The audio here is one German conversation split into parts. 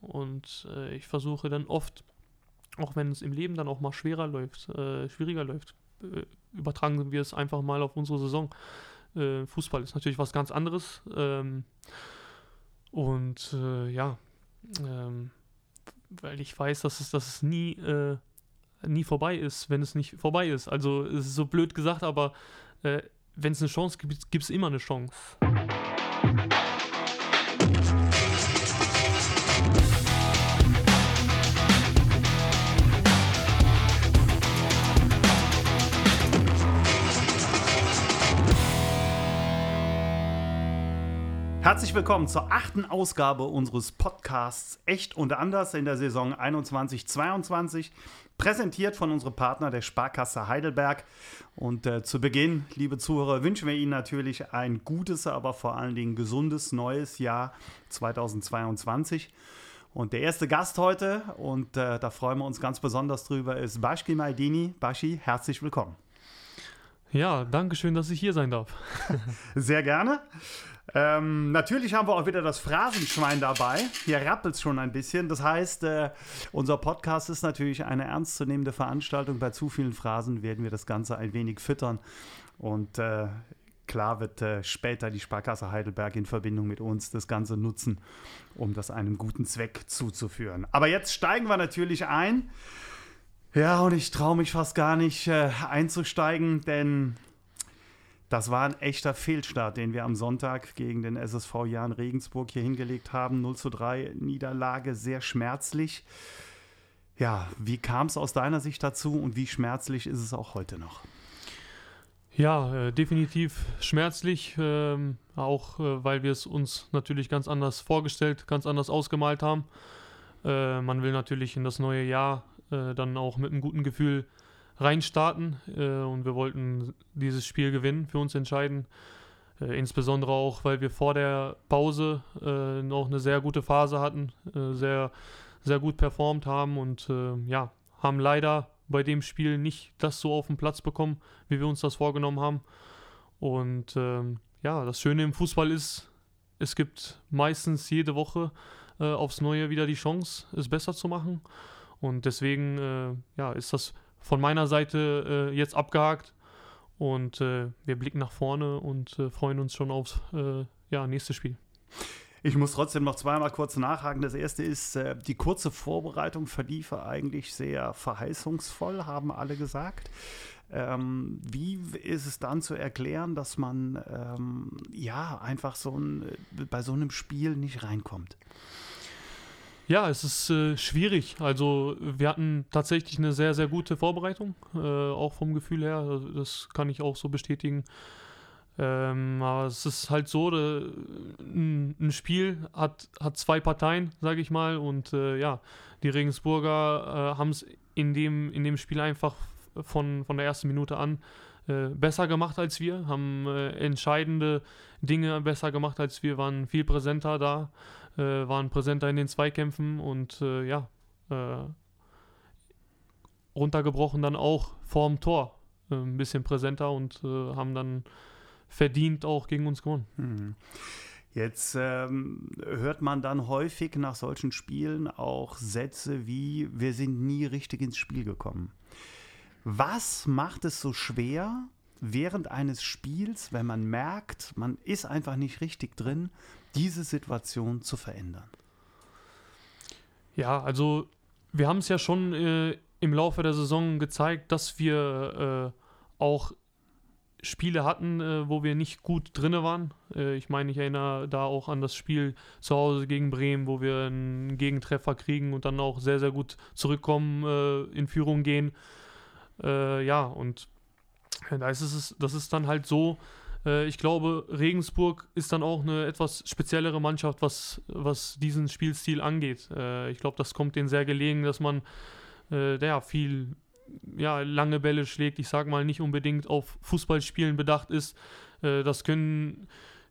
Und äh, ich versuche dann oft, auch wenn es im Leben dann auch mal schwerer läuft, äh, schwieriger läuft, äh, übertragen wir es einfach mal auf unsere Saison. Äh, Fußball ist natürlich was ganz anderes. Ähm, und äh, ja, ähm, weil ich weiß, dass es, dass es nie, äh, nie vorbei ist, wenn es nicht vorbei ist. Also es ist so blöd gesagt, aber wenn es eine Chance gibt, gibt es immer eine Chance. Herzlich willkommen zur achten Ausgabe unseres Podcasts Echt und Anders in der Saison 21-22, präsentiert von unserem Partner der Sparkasse Heidelberg. Und äh, zu Beginn, liebe Zuhörer, wünschen wir Ihnen natürlich ein gutes, aber vor allen Dingen gesundes neues Jahr 2022. Und der erste Gast heute, und äh, da freuen wir uns ganz besonders drüber, ist Bashki Maidini. Bashi, herzlich willkommen. Ja, danke schön, dass ich hier sein darf. Sehr gerne. Ähm, natürlich haben wir auch wieder das Phrasenschwein dabei. Hier rappelt es schon ein bisschen. Das heißt, äh, unser Podcast ist natürlich eine ernstzunehmende Veranstaltung. Bei zu vielen Phrasen werden wir das Ganze ein wenig füttern. Und äh, klar wird äh, später die Sparkasse Heidelberg in Verbindung mit uns das Ganze nutzen, um das einem guten Zweck zuzuführen. Aber jetzt steigen wir natürlich ein. Ja, und ich traue mich fast gar nicht äh, einzusteigen, denn das war ein echter Fehlstart, den wir am Sonntag gegen den SSV Jan Regensburg hier hingelegt haben. 0 zu 3 Niederlage, sehr schmerzlich. Ja, wie kam es aus deiner Sicht dazu und wie schmerzlich ist es auch heute noch? Ja, äh, definitiv schmerzlich, ähm, auch äh, weil wir es uns natürlich ganz anders vorgestellt, ganz anders ausgemalt haben. Äh, man will natürlich in das neue Jahr äh, dann auch mit einem guten Gefühl reinstarten äh, und wir wollten dieses Spiel gewinnen, für uns entscheiden. Äh, insbesondere auch, weil wir vor der Pause äh, noch eine sehr gute Phase hatten, äh, sehr, sehr gut performt haben und äh, ja, haben leider bei dem Spiel nicht das so auf den Platz bekommen, wie wir uns das vorgenommen haben. Und ähm, ja, das Schöne im Fußball ist, es gibt meistens jede Woche äh, aufs Neue wieder die Chance, es besser zu machen. Und deswegen ja, ist das von meiner Seite äh, jetzt abgehakt und äh, wir blicken nach vorne und äh, freuen uns schon aufs äh, ja, nächste Spiel. Ich muss trotzdem noch zweimal kurz nachhaken. Das erste ist, äh, die kurze Vorbereitung verliefe eigentlich sehr verheißungsvoll, haben alle gesagt. Ähm, wie ist es dann zu erklären, dass man ähm, ja einfach so ein, äh, bei so einem Spiel nicht reinkommt? Ja, es ist äh, schwierig. Also wir hatten tatsächlich eine sehr, sehr gute Vorbereitung, äh, auch vom Gefühl her. Also, das kann ich auch so bestätigen. Ähm, aber es ist halt so, de, ein, ein, Spiel hat, hat zwei Parteien, sage ich mal. Und äh, ja, die Regensburger äh, haben es in dem, in dem Spiel einfach von, von der ersten Minute an äh, besser gemacht als wir, haben äh, entscheidende Dinge besser gemacht als wir, waren viel präsenter da äh, waren präsenter in den Zweikämpfen und äh, ja, äh, runtergebrochen dann auch vorm Tor äh, ein bisschen präsenter und äh, haben dann verdient auch gegen uns gewonnen. Hm. Jetzt ähm, hört man dann häufig nach solchen Spielen auch Sätze wie, wir sind nie richtig ins Spiel gekommen. Was macht es so schwer, während eines Spiels, wenn man merkt, man ist einfach nicht richtig drin, diese Situation zu verändern? Ja, also wir haben es ja schon äh, im Laufe der Saison gezeigt, dass wir äh, auch Spiele hatten, äh, wo wir nicht gut drin waren. Äh, ich meine, ich erinnere da auch an das Spiel zu Hause gegen Bremen, wo wir einen Gegentreffer kriegen und dann auch sehr, sehr gut zurückkommen, äh, in Führung gehen. Äh, ja, und da ist es, das ist dann halt so, ich glaube, Regensburg ist dann auch eine etwas speziellere Mannschaft, was, was diesen Spielstil angeht. Äh, ich glaube, das kommt denen sehr gelegen, dass man äh, ja, viel ja, lange Bälle schlägt. Ich sage mal, nicht unbedingt auf Fußballspielen bedacht ist. Äh, das können,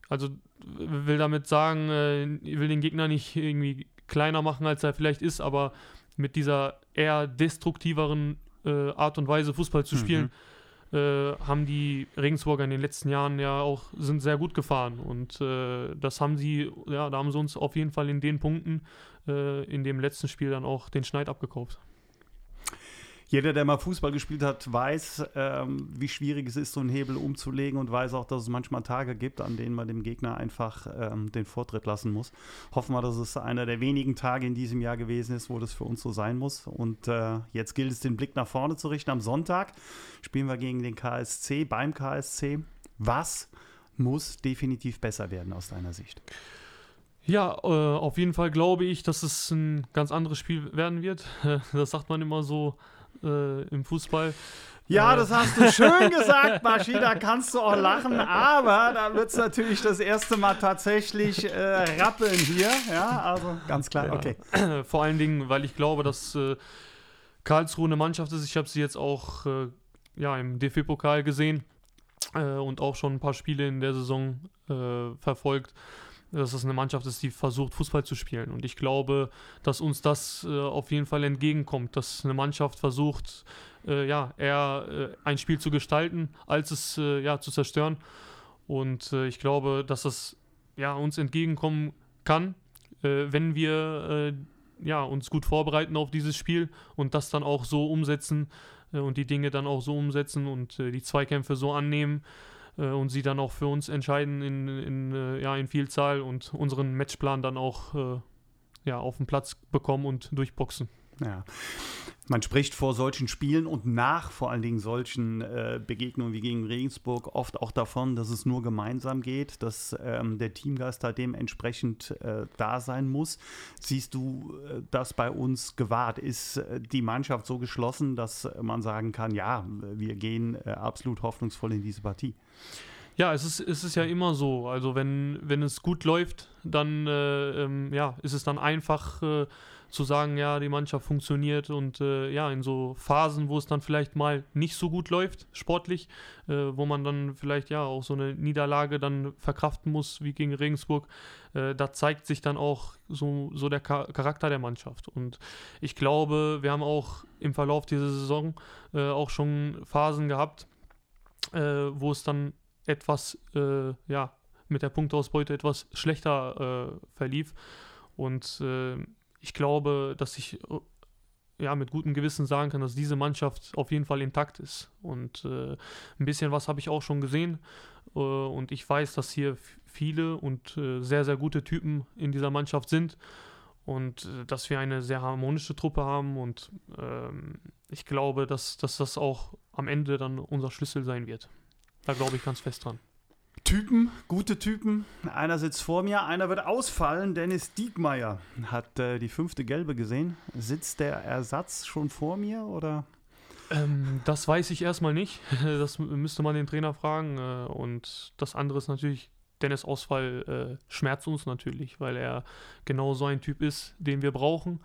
also will damit sagen, äh, will den Gegner nicht irgendwie kleiner machen, als er vielleicht ist, aber mit dieser eher destruktiveren äh, Art und Weise Fußball zu spielen, mhm äh, haben die Regensburger in den letzten Jahren ja auch sind sehr gut gefahren und äh, das haben sie, ja, da haben sie uns auf jeden Fall in den Punkten äh, in dem letzten Spiel dann auch den Schneid abgekauft. Jeder, der mal Fußball gespielt hat, weiß, ähm, wie schwierig es ist, so einen Hebel umzulegen und weiß auch, dass es manchmal Tage gibt, an denen man dem Gegner einfach ähm, den Vortritt lassen muss. Hoffen wir, dass es einer der wenigen Tage in diesem Jahr gewesen ist, wo das für uns so sein muss. Und äh, jetzt gilt es, den Blick nach vorne zu richten. Am Sonntag spielen wir gegen den KSC, beim KSC. Was muss definitiv besser werden aus deiner Sicht? Ja, äh, auf jeden Fall glaube ich, dass es ein ganz anderes Spiel werden wird. Das sagt man immer so äh, im Fußball. Ja, äh. das hast du schön gesagt, Baschi, da kannst du auch lachen, aber da wird es natürlich das erste Mal tatsächlich äh, rappeln hier. Ja, also ganz klar, ja. okay. Vor allen Dingen, weil ich glaube, dass äh, Karlsruhe eine Mannschaft ist. Ich habe sie jetzt auch äh, ja, im DFB-Pokal gesehen äh, und auch schon ein paar Spiele in der Saison äh, verfolgt dass es eine Mannschaft ist, die versucht, Fußball zu spielen. Und ich glaube, dass uns das äh, auf jeden Fall entgegenkommt, dass eine Mannschaft versucht, äh, ja, eher äh, ein Spiel zu gestalten, als es äh, ja, zu zerstören. Und äh, ich glaube, dass das ja, uns entgegenkommen kann, äh, wenn wir ja, uns gut vorbereiten auf dieses Spiel und das dann auch so umsetzen und die Dinge dann auch so umsetzen und die Zweikämpfe so annehmen, und sie dann auch für uns entscheiden in, in, äh, ja, in Vielzahl und unseren Matchplan dann auch äh, ja, auf den Platz bekommen und durchboxen. Ja. Man spricht vor solchen Spielen und nach vor allen Dingen solchen äh, Begegnungen wie gegen Regensburg oft auch davon, dass es nur gemeinsam geht, dass ähm, der Teamgeist da dementsprechend äh, da sein muss. Siehst du äh, das bei uns gewahrt? Ist äh, die Mannschaft so geschlossen, dass man sagen kann, ja, wir gehen äh, absolut hoffnungsvoll in diese Partie? Ja, es ist, es ist ja immer so. Also wenn, wenn es gut läuft, dann äh, ähm, ja, ist es dann einfach zu sagen, ja, die Mannschaft funktioniert und äh, ja, in so Phasen, wo es dann vielleicht mal nicht so gut läuft, sportlich, äh, wo man dann vielleicht ja auch so eine Niederlage dann verkraften muss, wie gegen Regensburg, äh, da zeigt sich dann auch so, so der Charakter der Mannschaft. Und ich glaube, wir haben auch im Verlauf dieser Saison äh, auch schon Phasen gehabt, wo es dann etwas, äh, ja, mit der Punktausbeute etwas schlechter äh, verlief. Und äh, ich glaube, dass ich äh, ja mit gutem Gewissen sagen kann, dass diese Mannschaft auf jeden Fall intakt ist. Und äh, ein bisschen was habe ich auch schon gesehen. Äh, und ich weiß, dass hier viele und sehr, sehr gute Typen in dieser Mannschaft sind. Und dass wir eine sehr harmonische Truppe haben. Und ähm, ich glaube, dass, dass das auch am Ende dann unser Schlüssel sein wird. Da glaube ich ganz fest dran. Typen, gute Typen. Einer sitzt vor mir, einer wird ausfallen. Dennis Diekmeyer hat äh, die fünfte Gelbe gesehen. Sitzt der Ersatz schon vor mir oder? Ähm, das weiß ich erstmal nicht. Das müsste man den Trainer fragen. Äh, und das andere ist natürlich, Dennis Ausfall äh, schmerzt uns natürlich, weil er genau so ein Typ ist, den wir brauchen.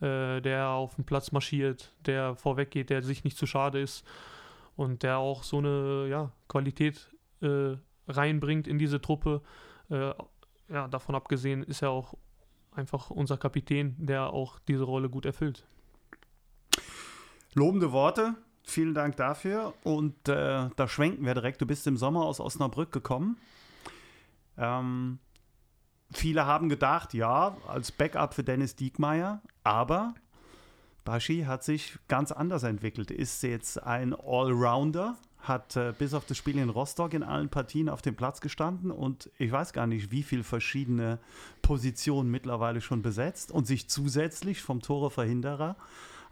Äh, der auf den Platz marschiert, der vorweg geht, der sich nicht zu schade ist und der auch so eine ja, Qualität äh, reinbringt in diese Truppe. Äh, ja, davon abgesehen ist er auch einfach unser Kapitän, der auch diese Rolle gut erfüllt. Lobende Worte. Vielen Dank dafür. Und äh, da schwenken wir direkt. Du bist im Sommer aus Osnabrück gekommen. Ähm, viele haben gedacht, ja, als Backup für Dennis Diekmeyer, aber Baschi hat sich ganz anders entwickelt. Ist jetzt ein Allrounder, hat äh, bis auf das Spiel in Rostock in allen Partien auf dem Platz gestanden und ich weiß gar nicht, wie viele verschiedene Positionen mittlerweile schon besetzt und sich zusätzlich vom Toreverhinderer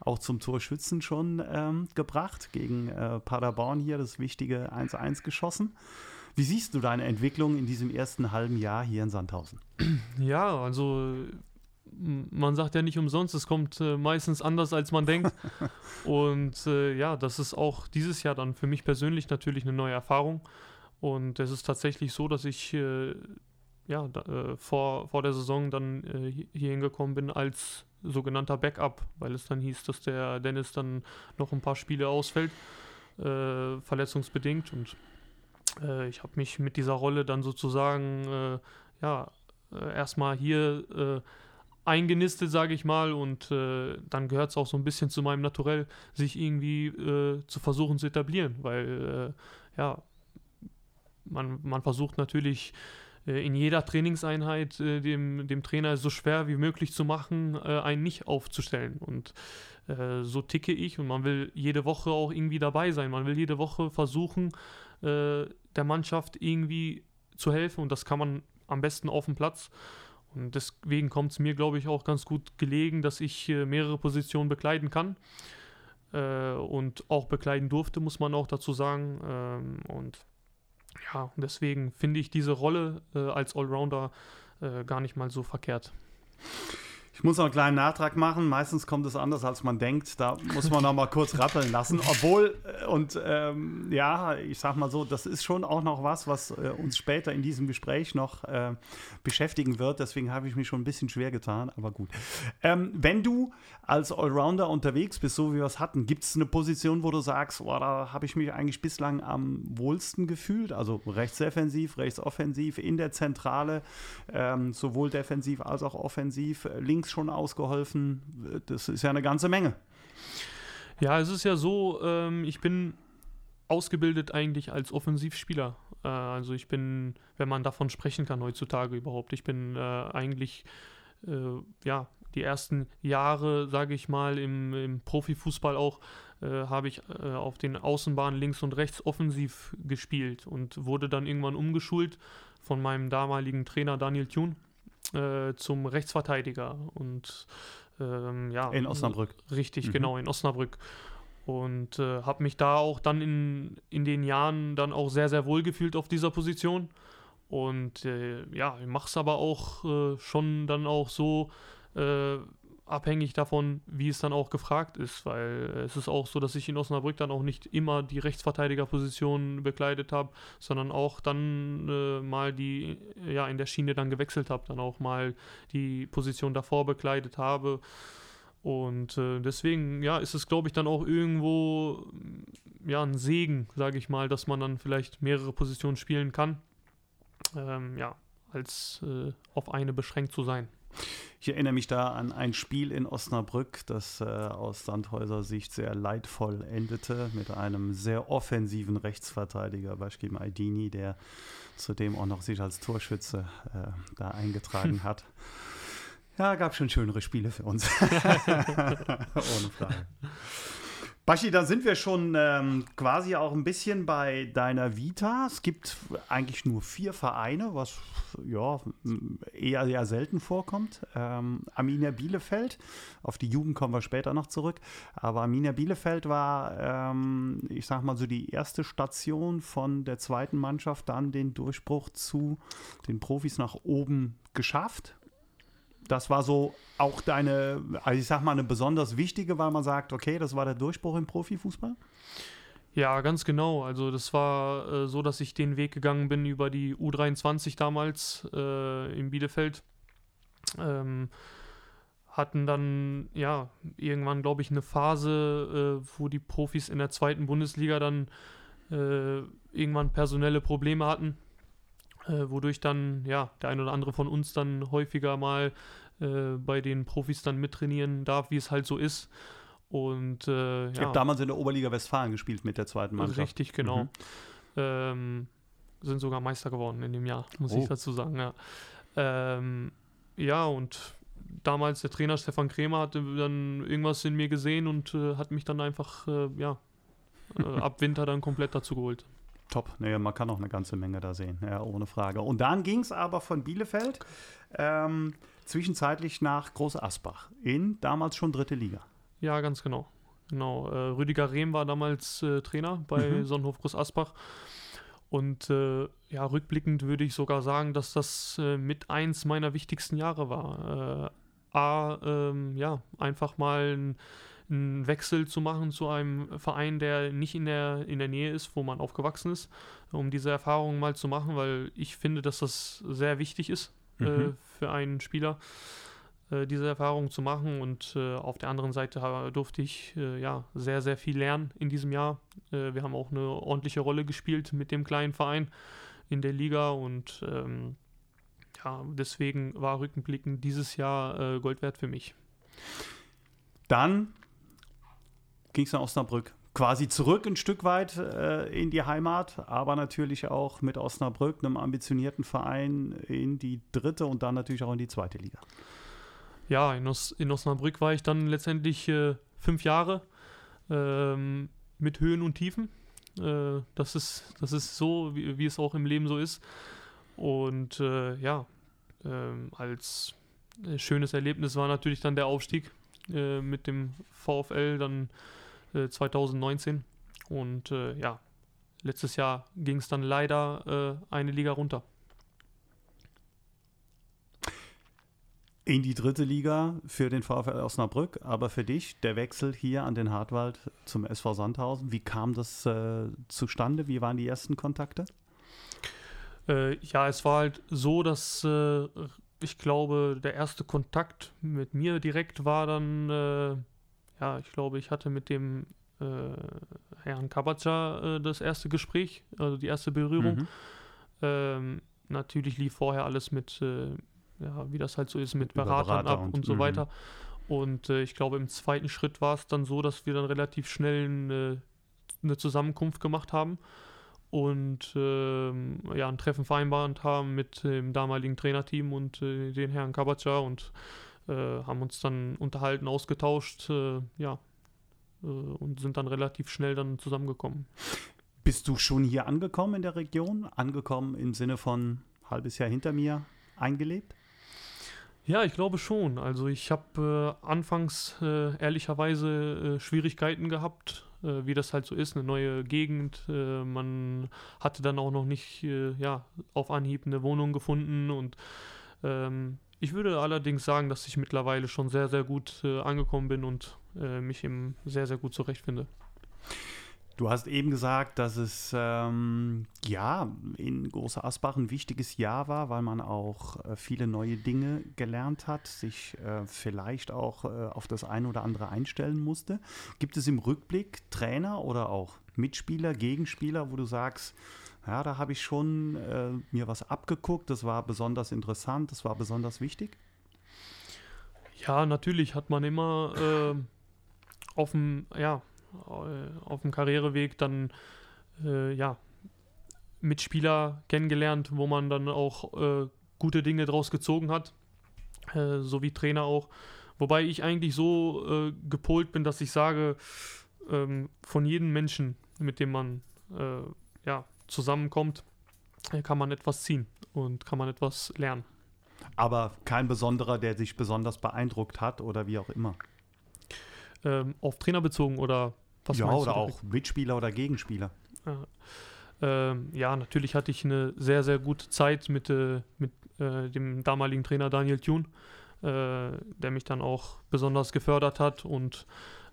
auch zum Torschützen schon ähm, gebracht. Gegen äh, Paderborn hier das wichtige 1-1 geschossen. Wie siehst du deine Entwicklung in diesem ersten halben Jahr hier in Sandhausen? Ja, also man sagt ja nicht umsonst, es kommt äh, meistens anders, als man denkt. Und äh, ja, das ist auch dieses Jahr dann für mich persönlich natürlich eine neue Erfahrung. Und es ist tatsächlich so, dass ich äh, ja, da, äh, vor, vor der Saison dann äh, hier hingekommen bin als sogenannter Backup, weil es dann hieß, dass der Dennis dann noch ein paar Spiele ausfällt, äh, verletzungsbedingt. Und ich habe mich mit dieser Rolle dann sozusagen ja, erstmal hier eingenistet, sage ich mal, und äh, dann gehört es auch so ein bisschen zu meinem Naturell, sich irgendwie äh, zu versuchen zu etablieren, weil äh, ja, man, man versucht natürlich äh, in jeder Trainingseinheit äh, dem, dem Trainer so schwer wie möglich zu machen, äh, einen nicht aufzustellen. Und so ticke ich und man will jede Woche auch irgendwie dabei sein. Man will jede Woche versuchen, der Mannschaft irgendwie zu helfen und das kann man am besten auf dem Platz. Und deswegen kommt es mir, glaube ich, auch ganz gut gelegen, dass ich äh, mehrere Positionen bekleiden kann. Äh, und auch bekleiden durfte, muss man auch dazu sagen. Ähm, und ja, deswegen finde ich diese Rolle äh, als Allrounder äh, gar nicht mal so verkehrt. Ich muss noch einen kleinen Nachtrag machen. Meistens kommt es anders, als man denkt. Da muss man noch mal kurz rappeln lassen. Obwohl, äh, und ähm, ja, ich sag mal so, das ist schon auch noch was, was äh, uns später in diesem Gespräch noch äh, beschäftigen wird. Deswegen habe ich mich schon ein bisschen schwer getan, aber gut. Ähm, wenn du als Allrounder unterwegs bist, so wie wir es hatten, gibt es eine Position, wo du sagst, oh, da habe ich mich eigentlich bislang am wohlsten gefühlt? Also rechts defensiv, rechts offensiv, in der Zentrale, ähm, sowohl defensiv als auch offensiv, links links schon ausgeholfen. Das ist ja eine ganze Menge. Ja, es ist ja so, ähm, ich bin ausgebildet eigentlich als Offensivspieler. Äh, also ich bin, wenn man davon sprechen kann heutzutage überhaupt, ich bin äh, eigentlich, äh, ja, die ersten Jahre, sage ich mal, im, im Profifußball auch, äh, habe ich äh, auf den Außenbahnen links und rechts offensiv gespielt und wurde dann irgendwann umgeschult von meinem damaligen Trainer Daniel Thun äh, zum Rechtsverteidiger und ähm, ja. In Osnabrück. Richtig, mhm. genau, in Osnabrück. Und äh, habe mich da auch dann in, in den Jahren dann auch sehr, sehr wohl gefühlt auf dieser Position. Und äh, ja, ich mache es aber auch äh, schon dann auch so, äh, abhängig davon, wie es dann auch gefragt ist, weil es ist auch so, dass ich in Osnabrück dann auch nicht immer die Rechtsverteidigerposition bekleidet habe, sondern auch dann äh, mal die, ja, in der Schiene dann gewechselt habe, dann auch mal die Position davor bekleidet habe. Und äh, deswegen, ja, ist es, glaube ich, dann auch irgendwo, ja, ein Segen, sage ich mal, dass man dann vielleicht mehrere Positionen spielen kann. Ähm, ja, als äh, auf eine beschränkt zu sein. Ich erinnere mich da an ein Spiel in Osnabrück, das äh, aus Sandhäuser Sicht sehr leidvoll endete, mit einem sehr offensiven Rechtsverteidiger, Bashkim Aydini, der zudem auch noch sich als Torschütze äh, da eingetragen hat. Ja, gab schon schönere Spiele für uns. Ohne Frage. Baschi, da sind wir schon ähm, quasi auch ein bisschen bei deiner Vita. Es gibt eigentlich nur vier Vereine, was ja eher, eher selten vorkommt. Ähm, Arminia Bielefeld, auf die Jugend kommen wir später noch zurück. Aber Arminia Bielefeld war, ähm, ich sag mal so, die erste Station von der zweiten Mannschaft, dann den Durchbruch zu den Profis nach oben geschafft das war so auch deine, also ich sag mal, eine besonders wichtige, weil man sagt, okay, das war der Durchbruch im Profifußball? Ja, ganz genau. Also das war äh, so, dass ich den Weg gegangen bin über die U23 damals äh, in Bielefeld. Ähm, hatten dann ja irgendwann, glaube ich, eine Phase, äh, wo die Profis in der zweiten Bundesliga dann äh, irgendwann personelle Probleme hatten äh, wodurch dann ja der ein oder andere von uns dann häufiger mal äh, bei den Profis dann mittrainieren darf, wie es halt so ist. Und äh, ich ja. habe damals in der Oberliga Westfalen gespielt mit der zweiten Mannschaft. Richtig, genau. Mhm. Ähm, sind sogar Meister geworden in dem Jahr, muss oh. ich dazu sagen. Ja. Ähm, ja, und damals der Trainer Stefan Krämer hatte dann irgendwas in mir gesehen und äh, hat mich dann einfach, äh, ja, äh, ab Winter dann komplett dazu geholt. Top. Nee, man kann auch eine ganze Menge da sehen, ja, ohne Frage. Und dann ging es aber von Bielefeld ähm, zwischenzeitlich nach Groß Asbach in damals schon dritte Liga. Ja, ganz genau. Genau. Äh, Rüdiger Rehm war damals äh, Trainer bei mhm. Sonnenhof Groß Asbach. Und äh, ja, rückblickend würde ich sogar sagen, dass das äh, mit eins meiner wichtigsten Jahre war. Äh, A, ähm, ja, einfach mal ein einen Wechsel zu machen zu einem Verein, der nicht in der, in der Nähe ist, wo man aufgewachsen ist, um diese Erfahrung mal zu machen, weil ich finde, dass das sehr wichtig ist äh, mhm. äh, für einen Spieler, äh, diese Erfahrung zu machen. Und äh, auf der anderen Seite durfte ich äh, ja sehr, sehr viel lernen in diesem Jahr. Äh, wir haben auch eine ordentliche Rolle gespielt mit dem kleinen Verein in der Liga und ähm, ja, deswegen war Rückenblicken dieses Jahr Gold wert für mich. Dann ging es nach Osnabrück. Quasi zurück ein Stück weit äh, in die Heimat, aber natürlich auch mit Osnabrück, einem ambitionierten Verein, in die dritte und dann natürlich auch in die zweite Liga. Ja, in, Os in Osnabrück war ich dann letztendlich äh, fünf Jahre ähm, mit Höhen und Tiefen. Äh, das, ist, das ist so, wie, wie, es auch im Leben so ist. Und äh, ja, ähm, als äh, schönes Erlebnis war natürlich dann der Aufstieg äh, mit dem VfL dann 2019. Äh, Und äh, ja, letztes Jahr ging es dann leider äh, eine Liga runter. In die dritte Liga für den VfL Osnabrück, aber für dich der Wechsel hier an den Hartwald zum SV Sandhausen. Wie kam das äh, zustande? Wie waren die ersten Kontakte? Äh, ja, es war halt so, dass ich glaube, der erste Kontakt mit mir direkt war dann ja, ich glaube, ich hatte mit dem äh, Herrn Kabacha äh, das erste Gespräch, also die erste Berührung. Mhm. Ähm, natürlich lief vorher alles mit, äh, ja, wie das halt so ist, mit Beratern Berater ab und, und so mhm. weiter. Und äh, ich glaube, im zweiten Schritt war es dann so, dass wir dann relativ schnell eine, eine Zusammenkunft gemacht haben und ähm, ja, ein Treffen vereinbart haben mit dem damaligen Trainerteam und äh, den Herrn Kabacha und äh, haben uns dann unterhalten, ausgetauscht, äh, ja, äh, und sind dann relativ schnell dann zusammengekommen. Bist du schon hier angekommen in der Region? Angekommen im Sinne von halbes Jahr hinter mir eingelebt? Ja, ich glaube schon. Also ich habe äh, anfangs äh, ehrlicherweise äh, Schwierigkeiten gehabt, wie das halt so ist, eine neue Gegend. man hatte dann auch noch nicht ja, auf Anhieb eine Wohnung gefunden und ähm, ich würde allerdings sagen, dass ich mittlerweile schon sehr, sehr gut äh, angekommen bin und äh, mich eben sehr, sehr gut zurechtfinde. Du hast eben gesagt, dass es ähm, ja in Große Asbach ein wichtiges Jahr war, weil man auch äh, viele neue Dinge gelernt hat, sich äh, vielleicht auch äh, auf das eine oder andere einstellen musste. Gibt es im Rückblick Trainer oder auch Mitspieler, Gegenspieler, wo du sagst, ja, da habe ich schon äh, mir was abgeguckt. Das war besonders interessant, das war besonders wichtig. Ja, natürlich hat man immer äh, auf dem, ja, äh, auf dem Karriereweg dann äh, ja, Mitspieler kennengelernt, wo man dann auch äh, gute Dinge draus gezogen hat, äh, so wie Trainer auch. Wobei ich eigentlich so gepolt bin, dass ich sage, ähm, von jedem Menschen, mit dem man ja, zusammenkommt, äh, kann man etwas ziehen und kann man etwas lernen. Aber kein besonderer, der sich besonders beeindruckt hat oder wie auch immer. Ähm, auf Trainer bezogen oder was Ja, oder auch Mitspieler oder Gegenspieler. Ja. Ähm, ja, natürlich hatte ich eine sehr, sehr gute Zeit mit, äh, mit äh, dem damaligen Trainer Daniel Thune, äh, der mich dann auch besonders gefördert hat und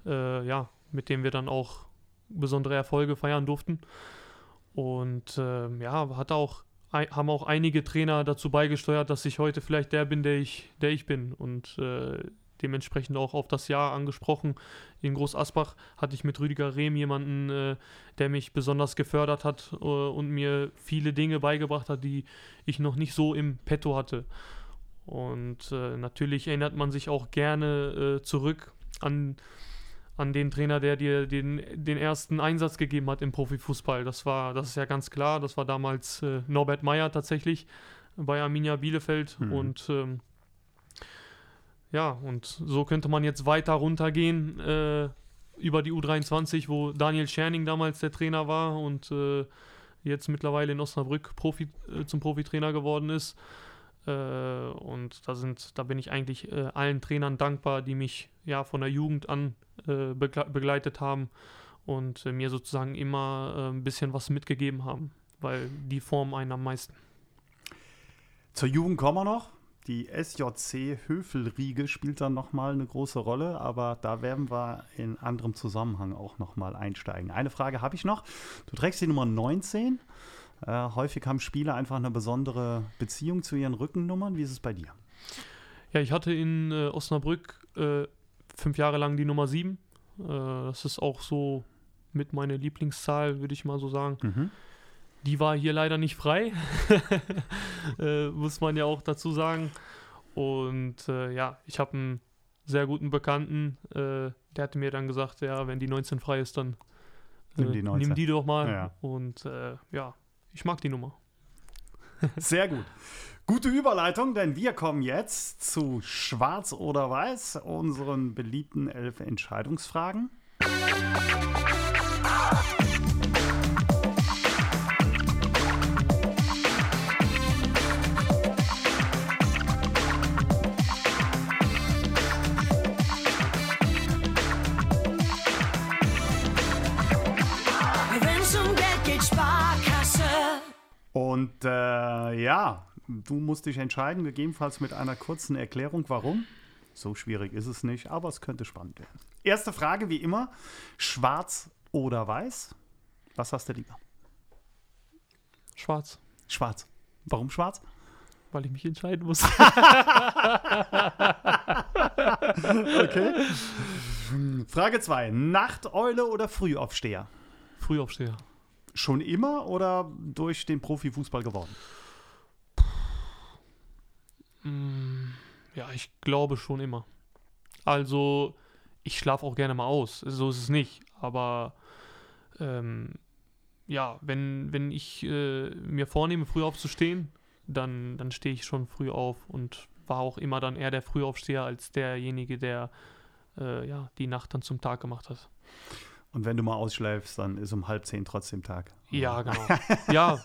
äh, ja, mit dem wir dann auch besondere Erfolge feiern durften. Und ähm, ja, hat auch, haben auch einige Trainer dazu beigesteuert, dass ich heute vielleicht der bin, der ich, der ich bin. Und äh, dementsprechend auch auf das Jahr angesprochen. In Groß Asbach hatte ich mit Rüdiger Rehm jemanden, äh, der mich besonders gefördert hat äh, und mir viele Dinge beigebracht hat, die ich noch nicht so im Petto hatte. Und äh, natürlich erinnert man sich auch gerne äh, zurück an an den Trainer, der dir den, den ersten Einsatz gegeben hat im Profifußball. Das war, das ist ja ganz klar. Das war damals äh, Norbert Meyer tatsächlich bei Arminia Bielefeld. Mhm. Und ähm, ja, und so könnte man jetzt weiter runtergehen äh, über die U23, wo Daniel Scherning damals der Trainer war und äh, jetzt mittlerweile in Osnabrück Profi, äh, zum Profitrainer geworden ist. Äh, und da sind, da bin ich eigentlich äh, allen Trainern dankbar, die mich ja von der Jugend an äh, begle begleitet haben und mir sozusagen immer ein bisschen was mitgegeben haben, weil die formen einen am meisten. Zur Jugend kommen wir noch. Die SJC Höfelriege spielt dann nochmal eine große Rolle, aber da werden wir in anderem Zusammenhang auch nochmal einsteigen. Eine Frage habe ich noch. Du trägst die Nummer 19. Äh, häufig haben Spieler einfach eine besondere Beziehung zu ihren Rückennummern. Wie ist es bei dir? Ja, ich hatte in äh, Osnabrück äh, fünf Jahre lang die Nummer 7. Äh, das ist auch so mit meiner Lieblingszahl, würde ich mal so sagen. Mhm. Die war hier leider nicht frei, äh, muss man ja auch dazu sagen. Und äh, ja, ich habe einen sehr guten Bekannten, der hatte mir dann gesagt, ja, wenn die 19 frei ist, dann Nimm die 19. nimm die doch mal. Ja. Und äh, ja, ich mag die Nummer. Sehr gut. Gute Überleitung, denn wir kommen jetzt zu Schwarz oder Weiß, unseren beliebten elf Entscheidungsfragen. Und äh, ja, du musst dich entscheiden, gegebenenfalls mit einer kurzen Erklärung, warum. So schwierig ist es nicht, aber es könnte spannend werden. Erste Frage, wie immer: Schwarz oder Weiß? Was hast du lieber? Schwarz, Schwarz. Warum schwarz? weil ich mich entscheiden muss. Okay. Frage 2. Nachteule oder Frühaufsteher? Frühaufsteher. Schon immer oder durch den Profifußball geworden? Ja, ich glaube schon immer. Also, ich schlafe auch gerne mal aus. So ist es nicht. Aber ähm, ja, wenn, wenn ich äh, mir vornehme, früh aufzustehen, dann, dann stehe ich schon früh auf und war auch immer dann eher der Frühaufsteher als derjenige, der äh, ja, die Nacht dann zum Tag gemacht hat. Und wenn du mal ausschläfst, dann ist um halb zehn trotzdem Tag. Ja, genau. Ja,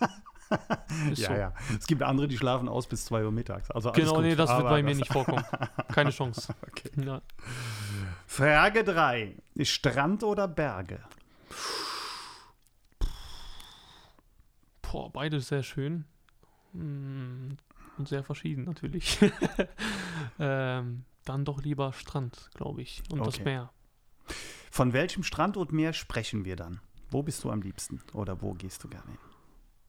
ist Ja, so. ja. Es gibt andere, die schlafen aus bis 2 Uhr mittags. Also Genau, gut. nee, das wird bei mir das- nicht vorkommen. Keine Chance. Okay. Ja. Frage 3. Strand oder Berge? Boah, beides sehr schön. Mm, Und sehr verschieden natürlich. ähm, dann doch lieber Strand, glaube ich. Und das Okay. Meer. Von welchem Strand und Meer sprechen wir dann? Wo bist du am liebsten? Oder wo gehst du gerne hin?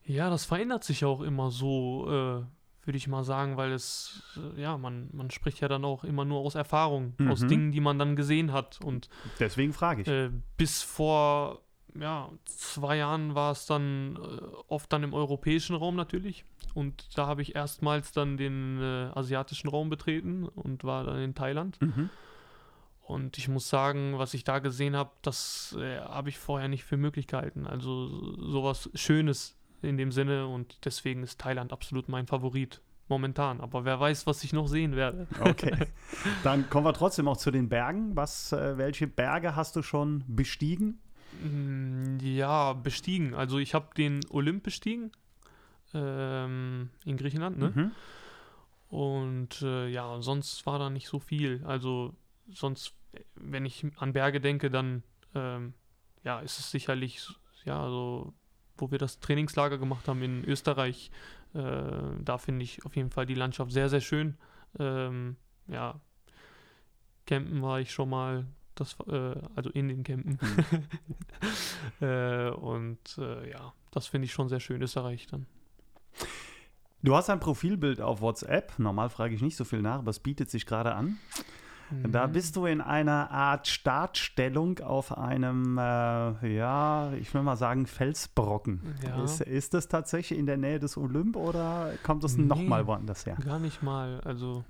Ja, das verändert sich auch immer so, äh, würde ich mal sagen, weil es, äh, ja, man, man spricht ja dann auch immer nur aus Erfahrung, aus Mhm. Dingen, die man dann gesehen hat. Und Deswegen frage ich. Äh, bis vor ja, zwei Jahren war es dann äh, oft dann im europäischen Raum natürlich. Und da habe ich erstmals dann den äh, asiatischen Raum betreten und war dann in Thailand. Mhm. Und ich muss sagen, was ich da gesehen habe, das äh, habe ich vorher nicht für möglich gehalten. Also sowas Schönes in dem Sinne und deswegen ist Thailand absolut mein Favorit momentan. Aber wer weiß, was ich noch sehen werde. Okay. Dann kommen wir trotzdem auch zu den Bergen. Was, äh, welche Berge hast du schon bestiegen? Mm, Ja, bestiegen. Also ich habe den Olymp bestiegen ähm, in Griechenland, ne? Mhm. Und äh, ja, sonst war da nicht so viel. Also sonst, wenn ich an Berge denke, dann ähm, ja, ist es sicherlich ja so, wo wir das Trainingslager gemacht haben in Österreich. Äh, da finde ich auf jeden Fall die Landschaft sehr, sehr schön. Ähm, ja, campen war ich schon mal. Das, äh, also in den Campen. äh, und äh, ja, das finde ich schon sehr schön, Österreich dann. Du hast ein Profilbild auf WhatsApp. Normal frage ich nicht so viel nach, aber es bietet sich gerade an. Da Mhm. bist du in einer Art Startstellung auf einem, äh, ja, ich will mal sagen, Felsbrocken. Ja. Ist, ist das tatsächlich in der Nähe des Olymp oder kommt es Nee. nochmal woanders her? Gar nicht mal. Also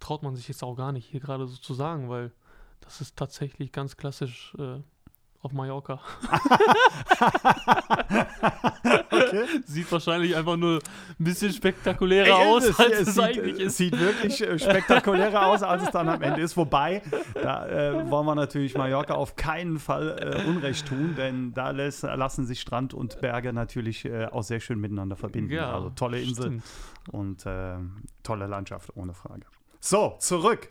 traut man sich jetzt auch gar nicht hier gerade so zu sagen, weil das ist tatsächlich ganz klassisch äh, auf Mallorca. Okay. Sieht wahrscheinlich einfach nur ein bisschen spektakulärer Ey, aus, es, als es es sieht, eigentlich ist. sieht wirklich äh, spektakulärer aus, als es dann am Ende ist. Wobei, da äh, wollen wir natürlich Mallorca auf keinen Fall äh, Unrecht tun, denn da lässt, lassen sich Strand und Berge natürlich äh, auch sehr schön miteinander verbinden. also tolle Insel stimmt. und äh, tolle Landschaft, ohne Frage. So, zurück.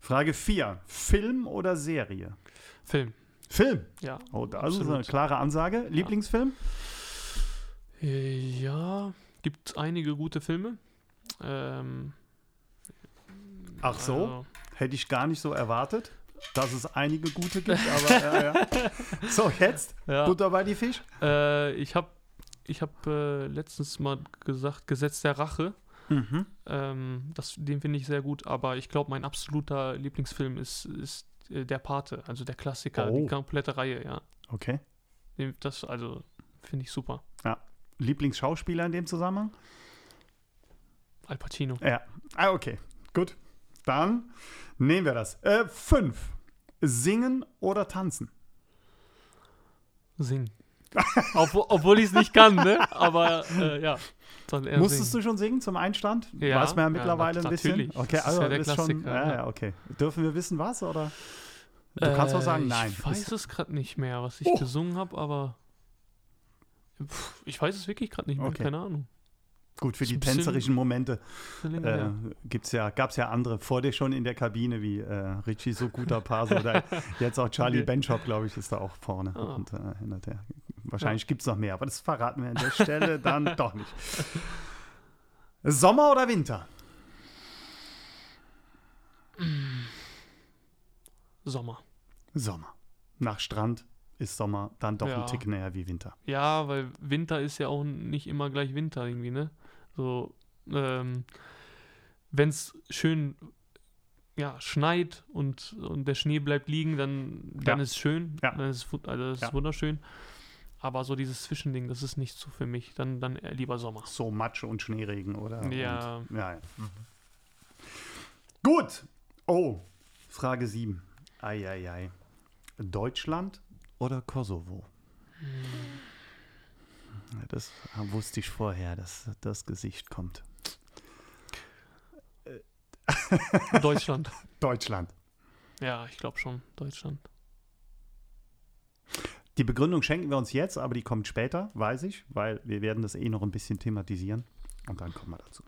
Frage 4. Film oder Serie? Film, Film. ja. Oh, das ist eine klare Ansage. Lieblingsfilm? Äh, Ja, gibt einige gute Filme. Ähm, Ach so, also, hätte ich gar nicht so erwartet, dass es einige gute gibt, aber ja, ja. So, jetzt ja. Butter bei die Fisch. Äh, ich habe ich hab, äh, letztens mal gesagt, Gesetz der Rache. Mhm. Ähm, das, den finde ich sehr gut, aber ich glaube, mein absoluter Lieblingsfilm ist, ist äh, Der Pate, also der Klassiker, Oh. die komplette Reihe, ja. Okay. Das, also, finde ich super. Lieblingsschauspieler in dem Zusammenhang? Al Pacino. Ja. Ah, okay. Gut. Dann nehmen wir das. Äh, fünf. Singen oder tanzen? Singen. obwohl obwohl ich es nicht kann, ne? Aber äh, ja. Musstest singen. du schon singen zum Einstand? Ja, Weiß man ja ja, mittlerweile nat- ein bisschen. natürlich. Okay, Das ist also ja der ist schon. Ja, ja. ja, okay. Dürfen wir wissen, was? Oder? Du kannst auch sagen, nein. Äh, Ich weiß es gerade nicht mehr, was ich Oh. gesungen habe, aber Pff, ich weiß es wirklich gerade nicht mehr. Okay. Keine Ahnung. Gut, für Ist die tänzerischen Momente äh, gibt's ja, gab es ja andere vor dir schon in der Kabine, wie äh, Richie Sokuta Paso oder jetzt auch Charlie Okay. Benchop, glaube ich, ist da auch vorne. Ah. Und, äh, hinter der. Wahrscheinlich gibt es noch mehr, aber das verraten wir an der Stelle dann doch nicht. Sommer oder Winter? Sommer. Sommer. Nach Strand ist Sommer dann doch ein Ja. Tick näher wie Winter. Ja, weil Winter ist ja auch nicht immer gleich Winter irgendwie, ne? So, ähm, wenn es schön ja, schneit und, und der Schnee bleibt liegen, dann, dann Ja. ist es schön. Ja. Dann ist also Ja. ist wunderschön. Aber so dieses Zwischending, das ist nicht so für mich. Dann, dann eher lieber Sommer. So Matsche und Schneeregen, oder? Ja. Und, ja, ja. Gut. Oh, Frage 7. Eieiei. Deutschland oder Kosovo? Ja, Das wusste ich vorher, dass das Gesicht kommt. Deutschland. Deutschland. Ja, ich glaube schon. Deutschland. Die Begründung schenken wir uns jetzt, aber die kommt später, weiß ich, weil wir werden das eh noch ein bisschen thematisieren. Und dann kommen wir dazu.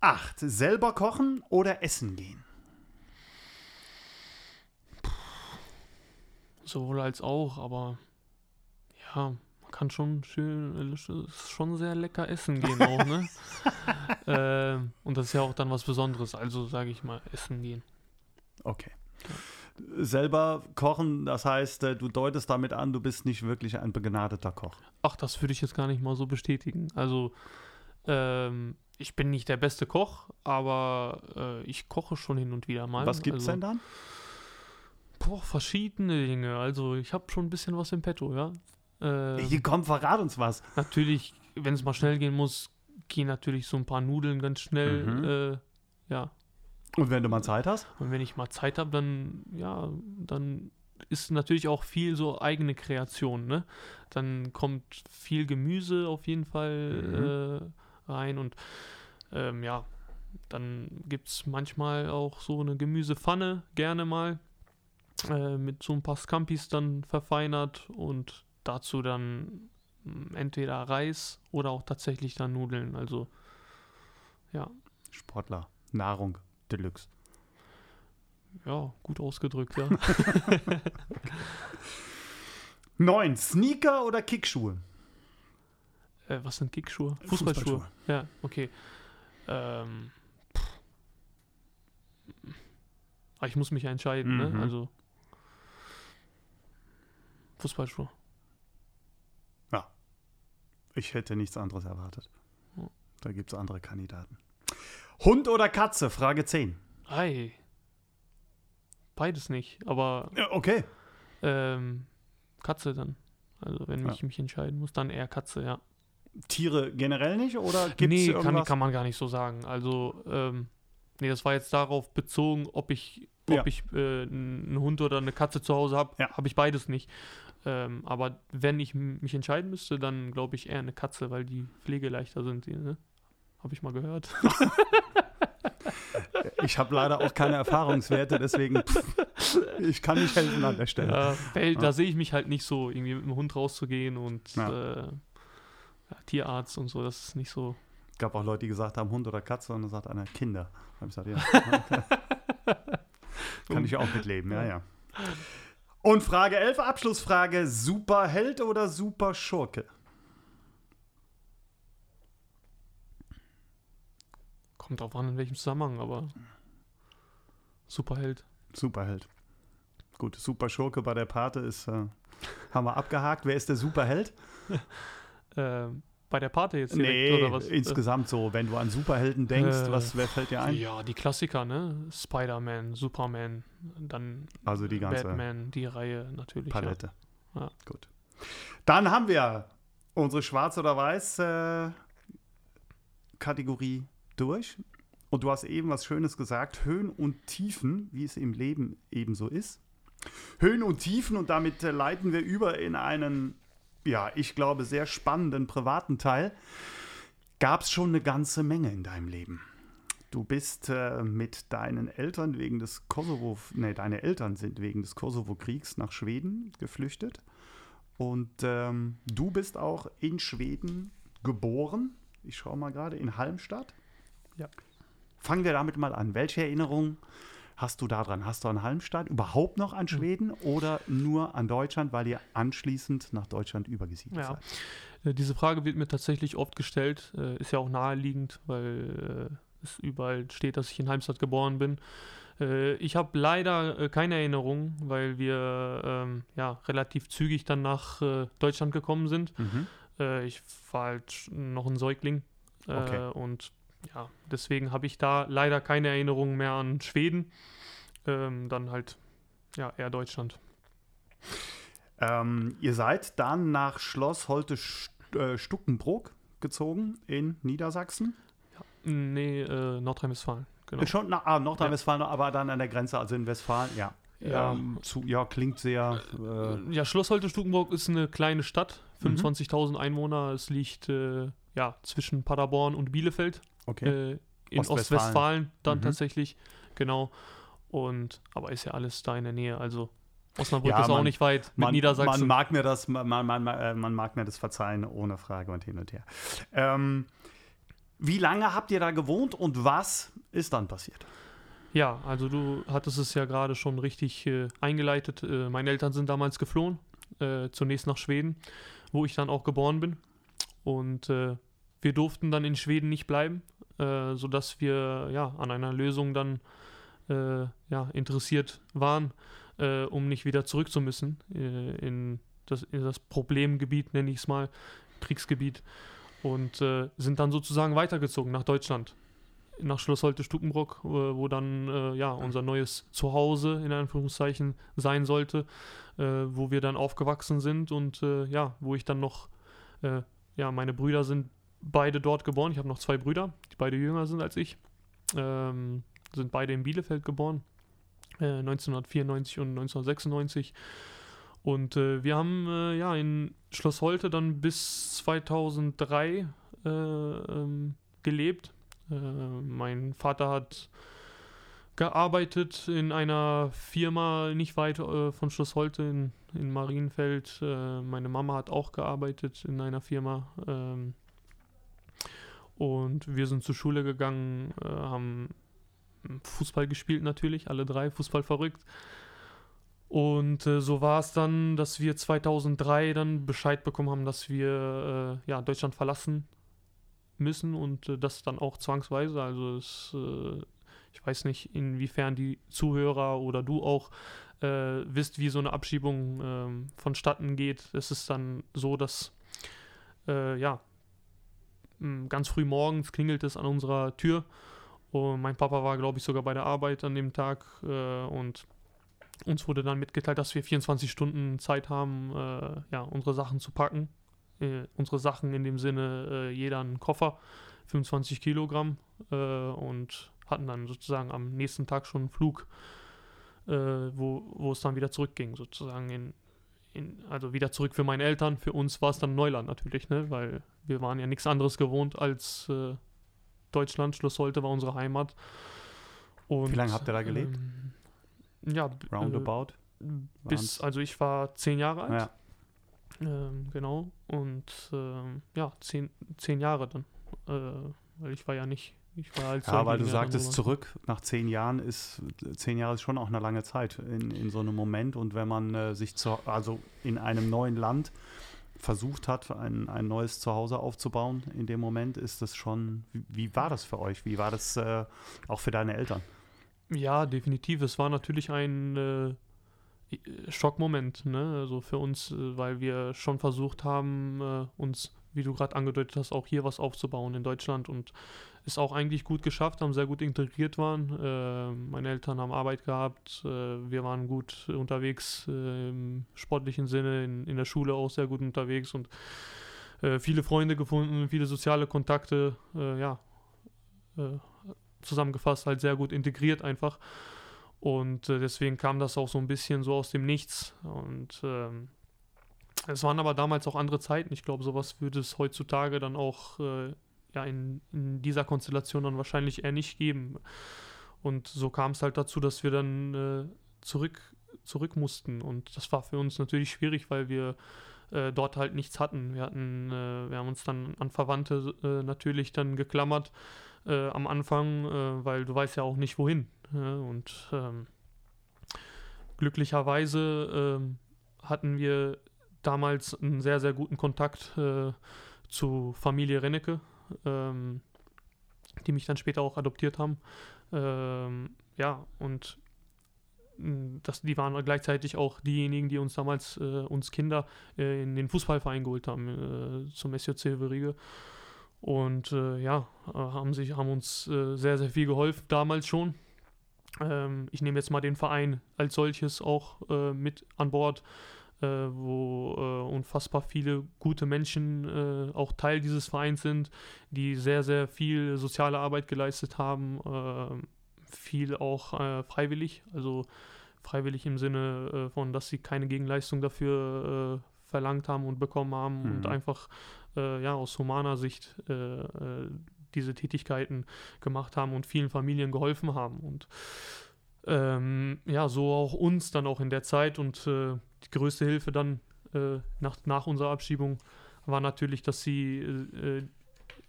Acht. Selber kochen oder essen gehen? Sowohl als auch, aber ja, man kann schon schön, äh, schon sehr lecker essen gehen auch, ne? ähm, und das ist ja auch dann was Besonderes, also sage ich mal, essen gehen. Okay. Selber kochen, das heißt, äh, du deutest damit an, du bist nicht wirklich ein begnadeter Koch. Ach, das würde ich jetzt gar nicht mal so bestätigen. Also, ähm, ich bin nicht der beste Koch, aber äh, ich koche schon hin und wieder mal. Was gibt's also, denn dann? Boah, verschiedene Dinge. Also, ich habe schon ein bisschen was im Petto, ja. Ähm, Hier komm, verrat uns was. Natürlich, wenn es mal schnell gehen muss, gehen natürlich so ein paar Nudeln ganz schnell. Mhm. Äh, ja, Und wenn du mal Zeit hast? und wenn ich mal Zeit habe, dann, ja, dann ist natürlich auch viel so eigene Kreation, ne? Dann kommt viel Gemüse auf jeden Fall äh, rein und ähm, ja, dann gibt es manchmal auch so eine Gemüsepfanne, gerne mal, äh, mit so ein paar Scampis dann verfeinert und dazu dann mh, entweder Reis oder auch tatsächlich dann Nudeln, also ja, Sportler, Nahrung, Deluxe. ja, gut ausgedrückt, ja. Neun. Sneaker oder Kickschuhe? Äh, was sind Kickschuhe? Fußballschuhe. Fußballschuhe. Ja, okay. Ähm. Aber ich muss mich ja entscheiden, Mhm. ne? Also Fußballschuhe. Ich hätte nichts anderes erwartet. Ja. Da gibt es andere Kandidaten. Hund oder Katze? Frage 10. Ei. Beides nicht, aber Ja, okay. ähm, Katze dann. Also wenn Ja. ich mich entscheiden muss, dann eher Katze, ja. Tiere generell nicht? Oder gibt es nee, kann, irgendwas? kann man gar nicht so sagen. Also, ähm, nee, das war jetzt darauf bezogen, ob ich, ob Ja. ich äh, einen Hund oder eine Katze zu Hause habe. Ja. Habe ich beides nicht. Ähm, aber wenn ich mich entscheiden müsste, dann glaube ich eher eine Katze, weil die pflegeleichter sind. Die, ne? Habe ich mal gehört. Ich habe leider auch keine Erfahrungswerte, deswegen pff, ich kann nicht helfen an der Stelle. ja, weil, Ja. Da sehe ich mich halt nicht so, irgendwie mit dem Hund rauszugehen und äh, Tierarzt und so. Das ist nicht so. Es gab auch Leute, die gesagt haben, Hund oder Katze, und dann sagt einer Kinder. Hab ich gesagt, ja. Kann ich auch mitleben, ja, ja. Und Frage 11, Abschlussfrage: Superheld oder Superschurke? Kommt drauf an, in welchem Zusammenhang, aber Superheld. Superheld. Gut, Superschurke bei der Pate ist, äh, haben wir abgehakt. Wer ist der Superheld? Ähm, bei der Party jetzt direkt, Nee, oder was? insgesamt so. Wenn du an Superhelden denkst, Äh, was, wer fällt dir ein? Ja, die Klassiker, ne? Spider-Man, Superman, dann Also die ganze Batman, die Reihe natürlich. Palette. Ja. Gut. Dann haben wir unsere Schwarz- oder Weiß-Kategorie durch. Und du hast eben was Schönes gesagt, Höhen und Tiefen, wie es im Leben ebenso ist. Höhen und Tiefen und damit äh, leiten wir über in einen, ja, ich glaube, sehr spannenden privaten Teil. Gab es schon eine ganze Menge in deinem Leben? Du bist äh, mit deinen Eltern wegen des Kosovo, nee, deine Eltern sind wegen des Kosovo-Kriegs nach Schweden geflüchtet. Und ähm, du bist auch in Schweden geboren. Ich schaue mal gerade, in Halmstad. Ja. Fangen wir damit mal an. Welche Erinnerungen hast du daran? Hast du an Halmstad überhaupt noch an Schweden oder nur an Deutschland, weil ihr anschließend nach Deutschland übergesiedelt Ja. seid? Äh, Diese Frage wird mir tatsächlich oft gestellt. Äh, Ist ja auch naheliegend, weil äh, es überall steht, dass ich in Halmstad geboren bin. Ich habe leider keine Erinnerung, weil wir ähm, ja, relativ zügig dann nach Deutschland gekommen sind. Mhm. Ich war halt noch ein Säugling. Okay. Und ja, deswegen habe ich da leider keine Erinnerungen mehr an Schweden. Ähm, dann halt ja, eher Deutschland. Ähm, ihr seid dann nach Schloss Holte äh, Stuckenbrook gezogen in Niedersachsen. Nee, äh, Nordrhein-Westfalen. Genau. Äh, Schon nach ah, Nordrhein-Westfalen, aber dann an der Grenze, also in Westfalen, ja. Ja. Ähm, zu, ja, klingt sehr. Äh, Ja, Schloss Holte-Stukenburg ist eine kleine Stadt, Mhm. 25.000 Einwohner. Es liegt äh, ja, zwischen Paderborn und Bielefeld okay. äh, in Ostwestfalen. Ostwestfalen dann Mhm. tatsächlich. Genau. Und aber ist ja alles da in der Nähe. Also Osnabrück Ja, ist auch man- nicht weit mit man, Niedersachsen. man mag mir das, man, man, man, äh, man mag mir das verzeihen, ohne Frage und hin und her. Ähm, wie lange habt ihr da gewohnt und was ist dann passiert? Ja, also du hattest es ja gerade schon richtig äh, eingeleitet. Äh, meine Eltern sind damals geflohen, äh, zunächst nach Schweden, wo ich dann auch geboren bin. Und äh, wir durften dann in Schweden nicht bleiben, äh, sodass wir ja an einer Lösung dann äh, ja, interessiert waren, äh, um nicht wieder zurück zu müssen äh, in, das, in das Problemgebiet, nenne ich es mal, Kriegsgebiet. Und äh, sind dann sozusagen weitergezogen nach Deutschland nach Schloss Holte-Stukenbrock, äh, wo dann äh, ja unser neues Zuhause in Anführungszeichen sein sollte, wo wir dann aufgewachsen sind und ja, wo ich dann noch, ja, meine Brüder sind beide dort geboren. Ich habe noch zwei Brüder, die beide jünger sind als ich, ähm, sind beide in Bielefeld geboren, äh, 1994 und 1996. Und äh, wir haben äh, ja in Schloss Holte dann bis 2003 äh, ähm, gelebt. Äh, mein Vater hat gearbeitet in einer Firma nicht weit äh, von Schloss Holte in, in Marienfeld. Meine Mama hat auch gearbeitet in einer Firma. Ähm, und wir sind zur Schule gegangen, äh, haben Fußball gespielt natürlich, alle drei, Fußball verrückt. Und äh, so war es dann, dass wir 2003 dann Bescheid bekommen haben, dass wir äh, ja, Deutschland verlassen müssen und äh, das dann auch zwangsweise. Also es, äh, ich weiß nicht, inwiefern die Zuhörer oder du auch äh, wisst, wie so eine Abschiebung ähm, vonstatten geht. Es ist dann so, dass äh, ja ganz früh morgens klingelt es an unserer Tür und mein Papa war, glaube ich, sogar bei der Arbeit an dem Tag äh, und uns wurde dann mitgeteilt, dass wir 24 Stunden Zeit haben, äh, ja, unsere Sachen zu packen. Äh, unsere Sachen in dem Sinne, äh, jeder einen Koffer, 25 Kilogramm äh, und hatten dann sozusagen am nächsten Tag schon einen Flug, äh, wo, wo es dann wieder zurückging, sozusagen in, in, also wieder zurück für meine Eltern. Für uns war es dann Neuland natürlich, ne? weil wir waren ja nichts anderes gewohnt als äh, Deutschland. Schloss Holte war unsere Heimat. Und, Wie lange habt ihr da gelebt? Ähm, ja, Roundabout? Äh, bis, also ich war zehn Jahre alt. Ja. Ähm, genau. Und ähm, ja, zehn, zehn Jahre dann. Äh, weil ich war ja nicht, ich war als Ja, weil du sagtest, zurück nach zehn Jahren ist, zehn Jahre ist schon auch eine lange Zeit in, in so einem Moment. Und wenn man äh, sich zu, also in einem neuen Land versucht hat, ein, ein neues Zuhause aufzubauen, in dem Moment ist das schon, wie, wie war das für euch? Wie war das äh, auch für deine Eltern? Ja, definitiv. Es war natürlich ein äh, Schockmoment, ne? Also für uns, äh, weil wir schon versucht haben, äh, uns, wie du gerade angedeutet hast, auch hier was aufzubauen in Deutschland und es auch eigentlich gut geschafft haben, sehr gut integriert waren. Äh, meine Eltern haben Arbeit gehabt, äh, wir waren gut unterwegs äh, im sportlichen Sinne, in, in der Schule auch sehr gut unterwegs und äh, viele Freunde gefunden, viele soziale Kontakte, äh, ja, äh, zusammengefasst, halt sehr gut integriert einfach. Und deswegen kam das auch so ein bisschen so aus dem Nichts. Und ähm, es waren aber damals auch andere Zeiten. Ich glaube, sowas würde es heutzutage dann auch äh, ja, in, in, dieser Konstellation dann wahrscheinlich eher nicht geben. Und so kam es halt dazu, dass wir dann äh, zurück, zurück mussten. Und das war für uns natürlich schwierig, weil wir äh, dort halt nichts hatten. Wir hatten, äh, wir haben uns dann an Verwandte äh, natürlich dann geklammert äh, am Anfang, weil du weißt ja auch nicht wohin. und ähm, glücklicherweise ähm, hatten wir damals einen sehr, sehr guten Kontakt äh, zu Familie Rennecke, ähm, die mich dann später auch adoptiert haben. Ähm, ja, und hm, das, die waren gleichzeitig auch diejenigen, die uns damals, äh, uns Kinder, äh, in den Fußballverein geholt haben, äh, zum SJC Verriege. Und äh, ja, äh, haben, sich, haben uns äh, sehr, sehr viel geholfen, damals schon. Ähm, ich nehme jetzt mal den Verein als solches auch mit an Bord äh, wo äh, unfassbar viele gute Menschen äh, auch Teil dieses Vereins sind, die sehr, sehr viel soziale Arbeit geleistet haben, äh, viel auch äh, freiwillig, also freiwillig im Sinne äh, von, dass sie keine Gegenleistung dafür verlangt haben und bekommen haben mhm. und einfach ja aus humaner Sicht diese Tätigkeiten gemacht haben und vielen Familien geholfen haben und ähm, ja, so auch uns dann auch in der Zeit und äh, die größte Hilfe dann äh, nach, nach unserer Abschiebung war natürlich, dass sie äh,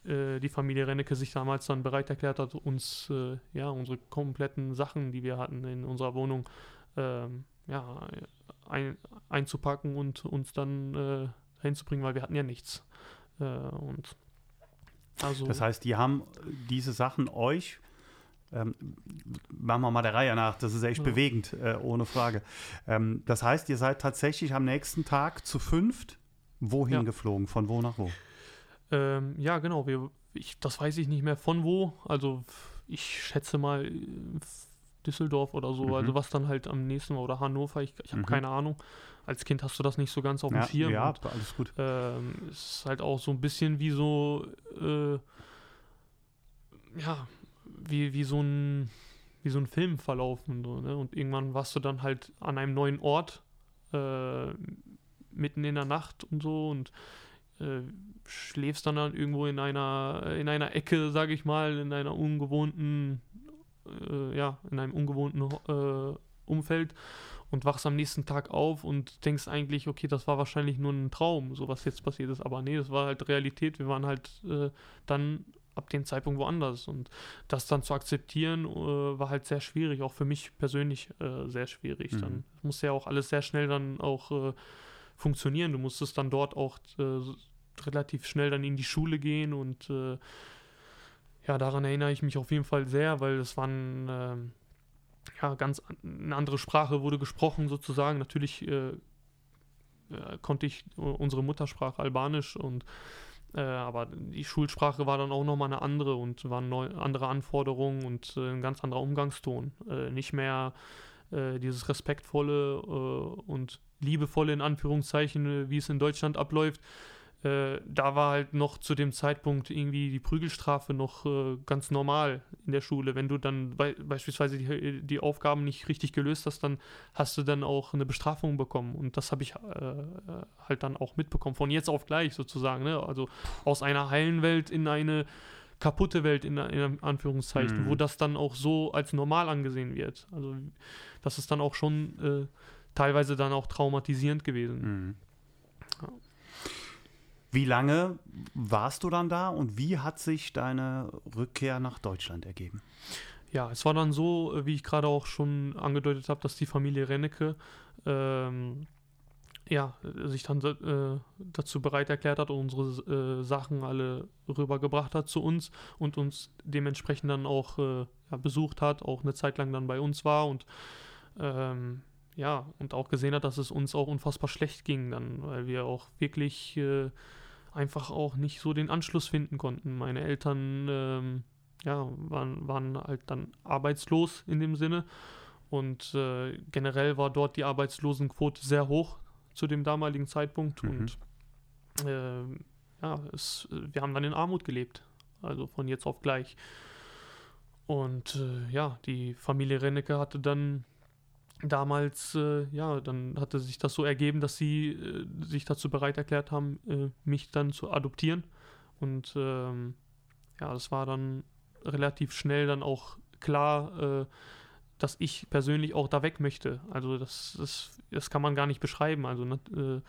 äh, die Familie Rennecke sich damals dann bereit erklärt hat, uns äh, ja unsere kompletten Sachen, die wir hatten in unserer Wohnung, ähm, ja, ein, einzupacken und uns dann äh, hinzubringen, weil wir hatten ja nichts. und also das heißt, die haben diese Sachen euch ähm, machen wir mal der Reihe nach, das ist echt ja. bewegend, äh, ohne Frage. Ähm, das heißt, ihr seid tatsächlich am nächsten Tag zu fünft wohin ja. geflogen? Von wo nach wo? Ähm, ja, genau. Wir, ich, das weiß ich nicht mehr von wo. Also ich schätze mal Düsseldorf oder so. Mhm. Also was dann halt am nächsten Mal oder Hannover. Ich, ich habe mhm. keine Ahnung. Als Kind hast du das nicht so ganz auf dem ja, Schirm. Ja, und, alles gut. Ähm, es ist halt auch so ein bisschen wie so äh, ja, wie, wie so ein wie so ein Film verlaufen. So, ne? Und irgendwann warst du dann halt an einem neuen Ort, äh, mitten in der Nacht und so und äh, schläfst dann, dann irgendwo in einer, in einer Ecke, sage ich mal, in einer ungewohnten, äh, ja, in einem ungewohnten äh, Umfeld und wachst am nächsten Tag auf und denkst eigentlich, okay, das war wahrscheinlich nur ein Traum, so was jetzt passiert ist. Aber nee, das war halt Realität. Wir waren halt äh, dann ab dem Zeitpunkt woanders. Und das dann zu akzeptieren, äh, war halt sehr schwierig, auch für mich persönlich äh, sehr schwierig. Mhm. Dann musste ja auch alles sehr schnell dann auch äh, funktionieren. Du musstest dann dort auch äh, relativ schnell dann in die Schule gehen und äh, ja, daran erinnere ich mich auf jeden Fall sehr, weil es waren ähm, ja ganz eine andere Sprache wurde gesprochen sozusagen. Natürlich äh, konnte ich unsere Muttersprache Albanisch und äh, aber die Schulsprache war dann auch nochmal eine andere und waren neu, andere Anforderungen und äh, ein ganz anderer Umgangston. Äh, nicht mehr äh, dieses respektvolle äh, und liebevolle in Anführungszeichen, wie es in Deutschland abläuft, äh, da war halt noch zu dem Zeitpunkt irgendwie die Prügelstrafe noch äh, ganz normal in der Schule. Wenn du dann be beispielsweise die, die, Aufgaben nicht richtig gelöst hast, dann hast du dann auch eine Bestrafung bekommen. Und das habe ich äh, halt dann auch mitbekommen, von jetzt auf gleich sozusagen. Ne? Also aus einer heilen Welt in eine kaputte Welt in, in Anführungszeichen, mhm. wo das dann auch so als normal angesehen wird. Also das ist dann auch schon äh, teilweise dann auch traumatisierend gewesen. Mhm. Wie lange warst du dann da und wie hat sich deine Rückkehr nach Deutschland ergeben? Ja, es war dann so, äh, wie ich gerade auch schon angedeutet habe, dass die Familie Rennecke ähm, ja, sich dann äh, dazu bereit erklärt hat und unsere äh, Sachen alle rübergebracht hat zu uns und uns dementsprechend dann auch äh, ja, besucht hat, auch eine Zeit lang dann bei uns war und ähm, ja, und auch gesehen hat, dass es uns auch unfassbar schlecht ging dann, weil wir auch wirklich äh, einfach auch nicht so den Anschluss finden konnten. Meine Eltern ähm, ja, waren, waren halt dann arbeitslos in dem Sinne und äh, generell war dort die Arbeitslosenquote sehr hoch zu dem damaligen Zeitpunkt mhm. und äh, ja, es, wir haben dann in Armut gelebt. Also von jetzt auf gleich. Und äh, ja, die Familie Rennecke hatte dann damals, äh, ja, dann hatte sich das so ergeben, dass sie äh, sich dazu bereit erklärt haben, äh, mich dann zu adoptieren. Und ähm, ja, das war dann relativ schnell dann auch klar, äh, dass ich persönlich auch da weg möchte. Also das, das, das kann man gar nicht beschreiben. Also ne, äh,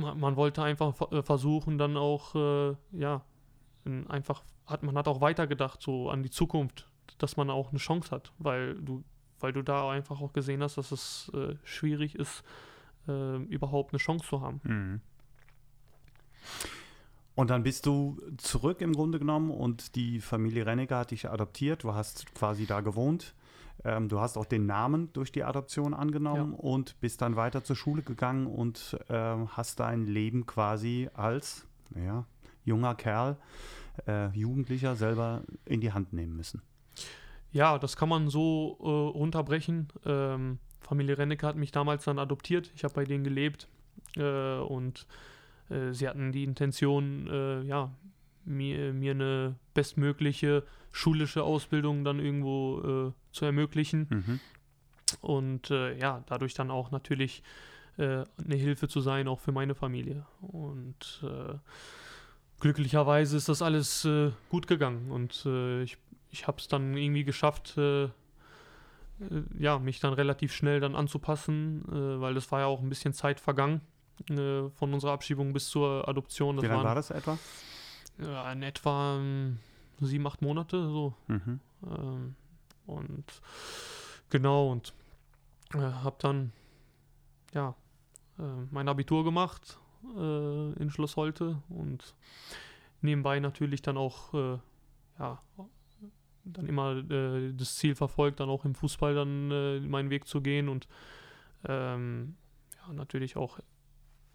man, man, wollte einfach äh, versuchen, dann auch, ja, einfach hat man hat auch weitergedacht so an die Zukunft, dass man auch eine Chance hat, weil du weil du da einfach auch gesehen hast, dass es äh, schwierig ist, äh, überhaupt eine Chance zu haben. Mhm. Und dann bist du zurück im Grunde genommen und die Familie Rennecker hat dich adoptiert. Du hast quasi da gewohnt. Ähm, du hast auch den Namen durch die Adoption angenommen ja. und bist dann weiter zur Schule gegangen und äh, hast dein Leben quasi als ja, junger Kerl, äh, Jugendlicher selber in die Hand nehmen müssen. Ja, das kann man so äh, runterbrechen. Ähm, Familie Rennecke hat mich damals dann adoptiert. Ich habe bei denen gelebt äh, und äh, sie hatten die Intention, äh, ja, mir, mir eine bestmögliche schulische Ausbildung dann irgendwo äh, zu ermöglichen. Mhm. Und äh, ja, dadurch dann auch natürlich eine Hilfe zu sein, auch für meine Familie. Und glücklicherweise ist das alles gut gegangen und ich ich habe es dann irgendwie geschafft, äh, äh, ja, mich dann relativ schnell dann anzupassen, äh, weil das war ja auch ein bisschen Zeit vergangen äh, von unserer Abschiebung bis zur Adoption. Das Wie lange war das etwa? Ja, in etwa ähm, sieben, acht Monate so. Mhm. Ähm, und genau, und äh, habe dann ja äh, mein Abitur gemacht in Schloss Holte und nebenbei natürlich dann auch ja, dann immer äh, das Ziel verfolgt, dann auch im Fußball dann äh, meinen Weg zu gehen und ähm, ja, natürlich auch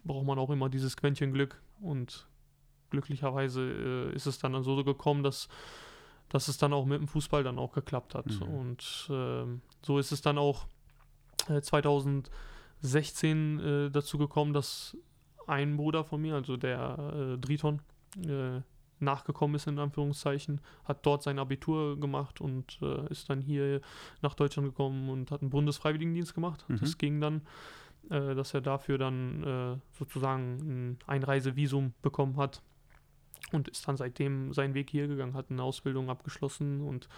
braucht man auch immer dieses Quäntchen Glück und glücklicherweise äh, ist es dann so gekommen, dass, dass es dann auch mit dem Fußball dann auch geklappt hat mhm. und ähm, so ist es dann auch 2016 äh, äh, dazu gekommen, dass ein Bruder von mir, also der äh, Driton, nachgekommen ist, in Anführungszeichen, hat dort sein Abitur gemacht und äh, ist dann hier nach Deutschland gekommen und hat einen Bundesfreiwilligendienst gemacht. Mhm. Das ging dann, äh, dass er dafür dann äh, sozusagen ein Einreisevisum bekommen hat und ist dann seitdem seinen Weg hier gegangen, hat eine Ausbildung abgeschlossen und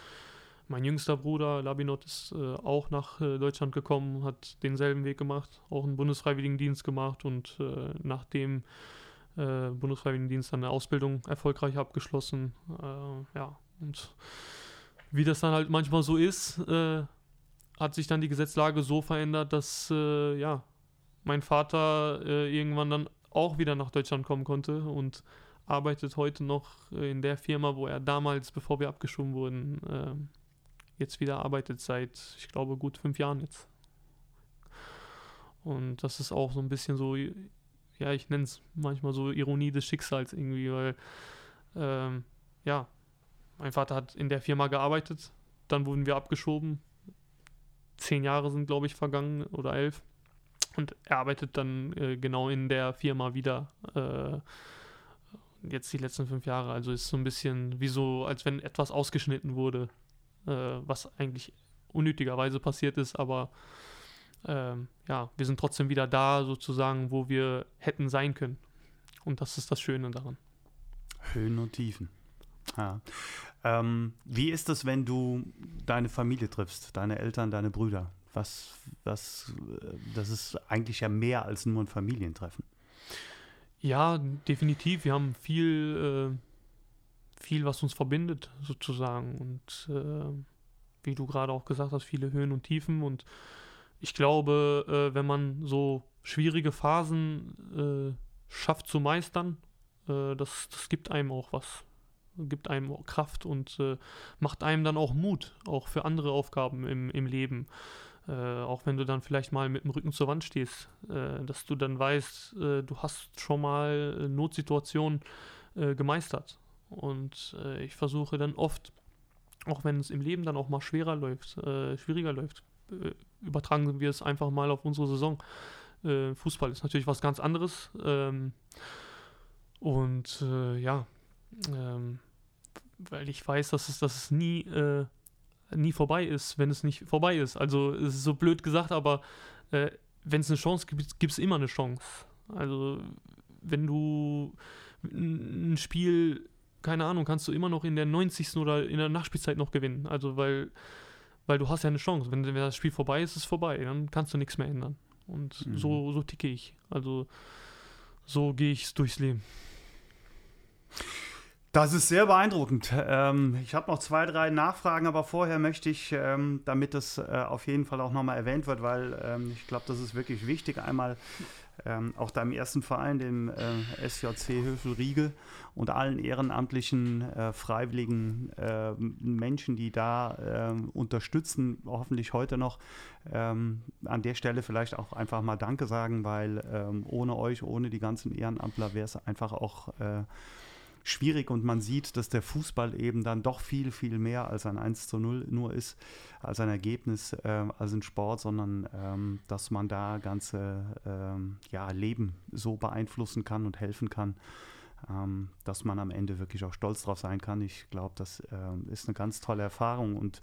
mein jüngster Bruder Labinot ist äh, auch nach äh, Deutschland gekommen, hat denselben Weg gemacht, auch einen Bundesfreiwilligendienst gemacht und äh, nachdem äh, Bundesfreiwilligendienst dann eine Ausbildung erfolgreich abgeschlossen. Äh, ja, und wie das dann halt manchmal so ist, äh, hat sich dann die Gesetzlage so verändert, dass äh, ja, mein Vater äh, irgendwann dann auch wieder nach Deutschland kommen konnte und arbeitet heute noch in der Firma, wo er damals, bevor wir abgeschoben wurden, äh, jetzt wieder arbeitet, seit, ich glaube, gut fünf Jahren jetzt. Und das ist auch so ein bisschen so ja, ich nenne es manchmal so Ironie des Schicksals irgendwie, weil, ähm, ja, mein Vater hat in der Firma gearbeitet, dann wurden wir abgeschoben. Zehn Jahre sind, glaube ich, vergangen oder elf. Und er arbeitet dann äh, genau in der Firma wieder. Äh, jetzt die letzten fünf Jahre. Also ist so ein bisschen wie so, als wenn etwas ausgeschnitten wurde, äh, was eigentlich unnötigerweise passiert ist, aber ähm, ja, wir sind trotzdem wieder da, sozusagen, wo wir hätten sein können. Und das ist das Schöne daran. Höhen und Tiefen. Ja. Ähm, wie ist es, wenn du deine Familie triffst, deine Eltern, deine Brüder? Was, was, das ist eigentlich ja mehr als nur ein Familientreffen. Ja, definitiv. Wir haben viel, äh, viel, was uns verbindet, sozusagen. Und äh, wie du gerade auch gesagt hast, viele Höhen und Tiefen. Und ich glaube, äh, wenn man so schwierige Phasen äh, schafft zu meistern, äh, das, das gibt einem auch was. Gibt einem auch Kraft und äh, macht einem dann auch Mut, auch für andere Aufgaben im, im Leben. Äh, auch wenn du dann vielleicht mal mit dem Rücken zur Wand stehst, äh, dass du dann weißt, du hast schon mal Notsituationen gemeistert. Und ich versuche dann oft, auch wenn es im Leben dann auch mal schwerer läuft, schwieriger läuft, übertragen wir es einfach mal auf unsere Saison. Äh, Fußball ist natürlich was ganz anderes. Ähm, Und äh, ja, ähm, weil ich weiß, dass es, dass es nie, äh, nie vorbei ist, wenn es nicht vorbei ist. Also es ist so blöd gesagt, aber äh, wenn es eine Chance gibt, gibt es immer eine Chance. Also wenn du ein Spiel, keine Ahnung, kannst du immer noch in der 90. oder in der Nachspielzeit noch gewinnen. Also weil, weil du hast ja eine Chance. Wenn, wenn das Spiel vorbei ist, ist es vorbei. Dann kannst du nichts mehr ändern. Und Mhm. so, so ticke ich. Also so gehe ich durchs Leben. Das ist sehr beeindruckend. Ähm, ich habe noch zwei, drei Nachfragen, aber vorher möchte ich, ähm, damit das äh, auf jeden Fall auch nochmal erwähnt wird, weil ähm, ich glaube, das ist wirklich wichtig, einmal ähm, auch deinem ersten Verein, dem äh, SJC Höfel-Riegel und allen ehrenamtlichen, äh, freiwilligen äh, Menschen, die da ähm, unterstützen, hoffentlich heute noch, ähm, an der Stelle vielleicht auch einfach mal Danke sagen, weil ähm, ohne euch, ohne die ganzen Ehrenamtler wäre es einfach auch äh, schwierig und man sieht, dass der Fußball eben dann doch viel, viel mehr als ein 1 zu 0 nur ist, als ein Ergebnis, äh, als ein Sport, sondern ähm, dass man da ganze ähm, ja, Leben so beeinflussen kann und helfen kann, ähm, dass man am Ende wirklich auch stolz drauf sein kann. Ich glaube, das ähm, ist eine ganz tolle Erfahrung und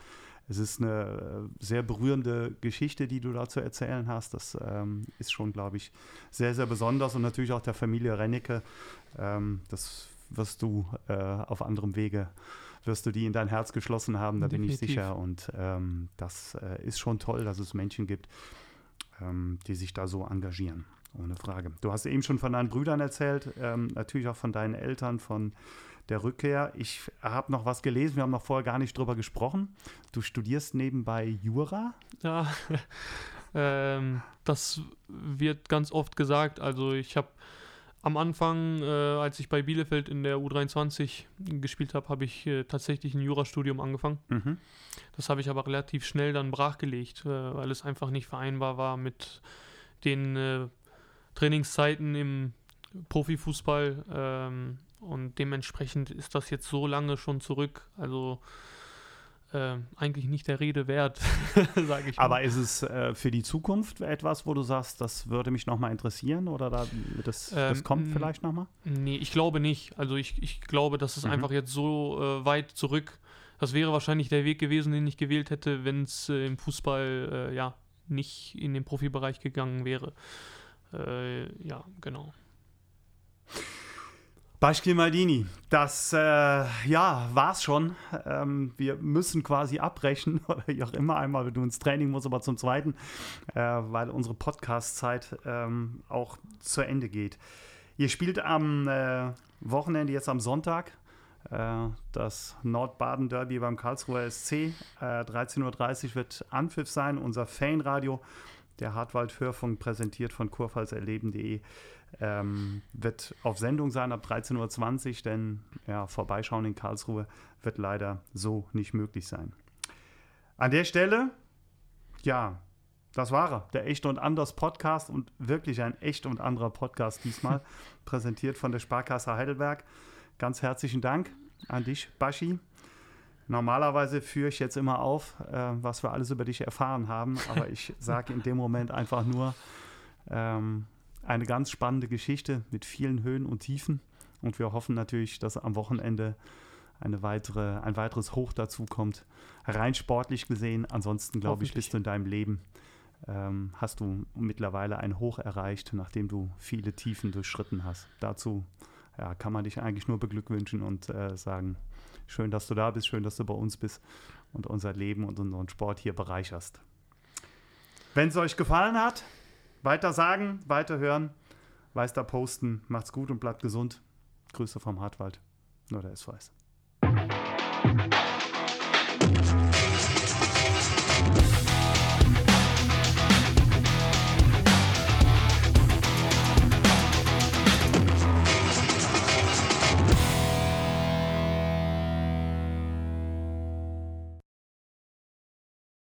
es ist eine äh, sehr berührende Geschichte, die du da zu erzählen hast. Das ähm, ist schon, glaube ich, sehr, sehr besonders und natürlich auch der Familie Rennecke. Ähm, das wirst du äh, auf anderem Wege, wirst du die in dein Herz geschlossen haben, da bin ich Definitiv. sicher. Und ähm, das äh, ist schon toll, dass es Menschen gibt, ähm, die sich da so engagieren. Ohne Frage. Du hast eben schon von deinen Brüdern erzählt, ähm, natürlich auch von deinen Eltern, von der Rückkehr. Ich habe noch was gelesen, wir haben noch vorher gar nicht drüber gesprochen. Du studierst nebenbei Jura. Ja, ähm, das wird ganz oft gesagt. Also ich habe am Anfang, äh, als ich bei Bielefeld in der U23 gespielt habe, habe ich äh, tatsächlich ein Jurastudium angefangen. Mhm. Das habe ich aber relativ schnell dann brachgelegt, äh, weil es einfach nicht vereinbar war mit den äh, Trainingszeiten im Profifußball. Ähm, und dementsprechend ist das jetzt so lange schon zurück. Also äh, eigentlich nicht der Rede wert, sage ich mal. Aber ist es äh, für die Zukunft etwas, wo du sagst, das würde mich nochmal interessieren oder da, das, das Ähm, kommt m- vielleicht nochmal? Nee, ich glaube nicht. Also ich, ich glaube, das ist Mhm. einfach jetzt so äh, weit zurück. Das wäre wahrscheinlich der Weg gewesen, den ich gewählt hätte, wenn es äh, im Fußball äh, ja nicht in den Profibereich gegangen wäre. Äh, ja, genau. Beispiel Maldini, das äh, ja, war's schon. Ähm, wir müssen quasi abbrechen oder wie auch immer. Einmal, wenn du ins Training musst, aber zum Zweiten, äh, weil unsere Podcast-Zeit ähm, auch zu Ende geht. Ihr spielt am äh, Wochenende, jetzt am Sonntag, äh, das Nordbaden-Derby beim Karlsruher SC. Äh, 13.30 Uhr wird Anpfiff sein, unser Fanradio. Der Hartwald-Hörfunk präsentiert von kurpfalzerleben.de ähm, wird auf Sendung sein ab 13.20 Uhr, denn ja, Vorbeischauen in Karlsruhe wird leider so nicht möglich sein. An der Stelle, ja, das war er, der Echt und Anders Podcast und wirklich ein echt und anderer Podcast diesmal, präsentiert von der Sparkasse Heidelberg. Ganz herzlichen Dank an dich, Baschi. Normalerweise führe ich jetzt immer auf, äh, was wir alles über dich erfahren haben, aber ich sage in dem Moment einfach nur, ähm, eine ganz spannende Geschichte mit vielen Höhen und Tiefen. Und wir hoffen natürlich, dass am Wochenende eine weitere, ein weiteres Hoch dazu kommt. Rein sportlich gesehen, ansonsten glaube ich, bist du in deinem Leben, ähm, hast du mittlerweile ein Hoch erreicht, nachdem du viele Tiefen durchschritten hast. Dazu ja, kann man dich eigentlich nur beglückwünschen und äh, sagen, schön, dass du da bist, schön, dass du bei uns bist und unser Leben und unseren Sport hier bereicherst. Wenn es euch gefallen hat, weiter sagen, weiter hören, weiter posten. Macht's gut und bleibt gesund. Grüße vom Hartwald. Nur der SVS.